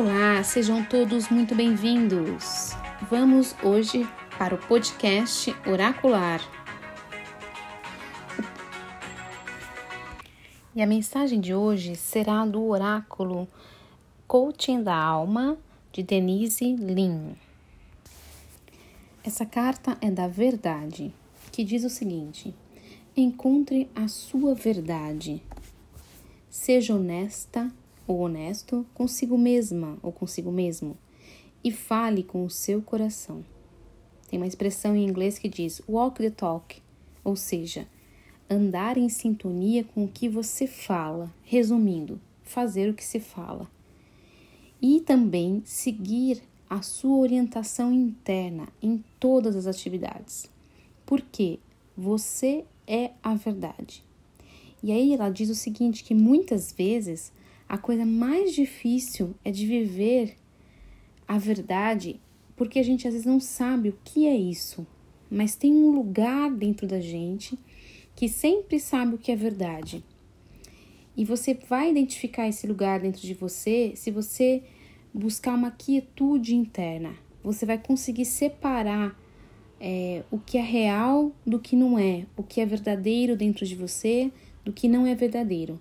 Olá, sejam todos muito bem-vindos. Vamos hoje para o podcast Oracular. E a mensagem de hoje será do oráculo Coaching da Alma de Denise Lin. Essa carta é da verdade, que diz o seguinte: Encontre a sua verdade. Seja honesta ou honesto consigo mesma ou consigo mesmo e fale com o seu coração. Tem uma expressão em inglês que diz walk the talk, ou seja, andar em sintonia com o que você fala, resumindo, fazer o que se fala. E também seguir a sua orientação interna em todas as atividades. Porque você é a verdade. E aí ela diz o seguinte que muitas vezes a coisa mais difícil é de viver a verdade, porque a gente às vezes não sabe o que é isso, mas tem um lugar dentro da gente que sempre sabe o que é verdade. E você vai identificar esse lugar dentro de você se você buscar uma quietude interna. Você vai conseguir separar é, o que é real do que não é, o que é verdadeiro dentro de você do que não é verdadeiro.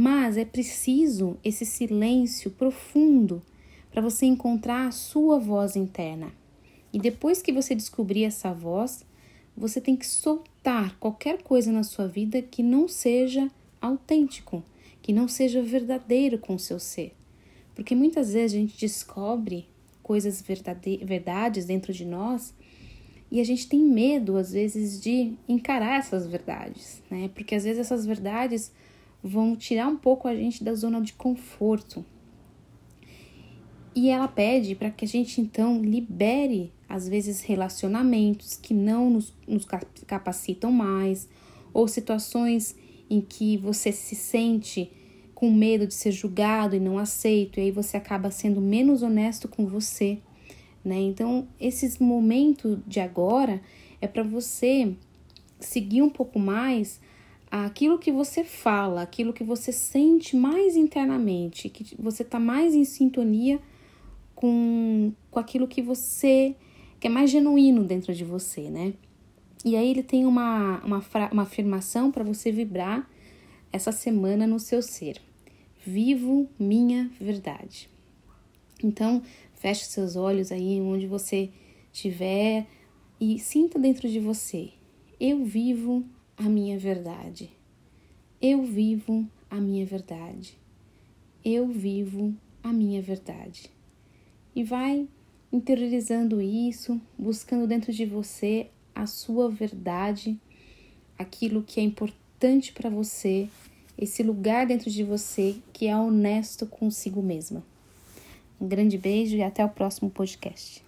Mas é preciso esse silêncio profundo para você encontrar a sua voz interna. E depois que você descobrir essa voz, você tem que soltar qualquer coisa na sua vida que não seja autêntico, que não seja verdadeiro com o seu ser. Porque muitas vezes a gente descobre coisas verdades dentro de nós e a gente tem medo, às vezes, de encarar essas verdades, né? Porque às vezes essas verdades vão tirar um pouco a gente da zona de conforto. E ela pede para que a gente então libere, às vezes, relacionamentos que não nos, nos capacitam mais, ou situações em que você se sente com medo de ser julgado e não aceito, e aí você acaba sendo menos honesto com você, né? Então, esses momentos de agora é para você seguir um pouco mais aquilo que você fala, aquilo que você sente mais internamente, que você está mais em sintonia com, com aquilo que você que é mais genuíno dentro de você, né? E aí ele tem uma, uma, uma afirmação para você vibrar essa semana no seu ser. Vivo minha verdade. Então, feche seus olhos aí onde você estiver e sinta dentro de você. Eu vivo a minha verdade. Eu vivo a minha verdade. Eu vivo a minha verdade. E vai interiorizando isso, buscando dentro de você a sua verdade, aquilo que é importante para você, esse lugar dentro de você que é honesto consigo mesma. Um grande beijo e até o próximo podcast.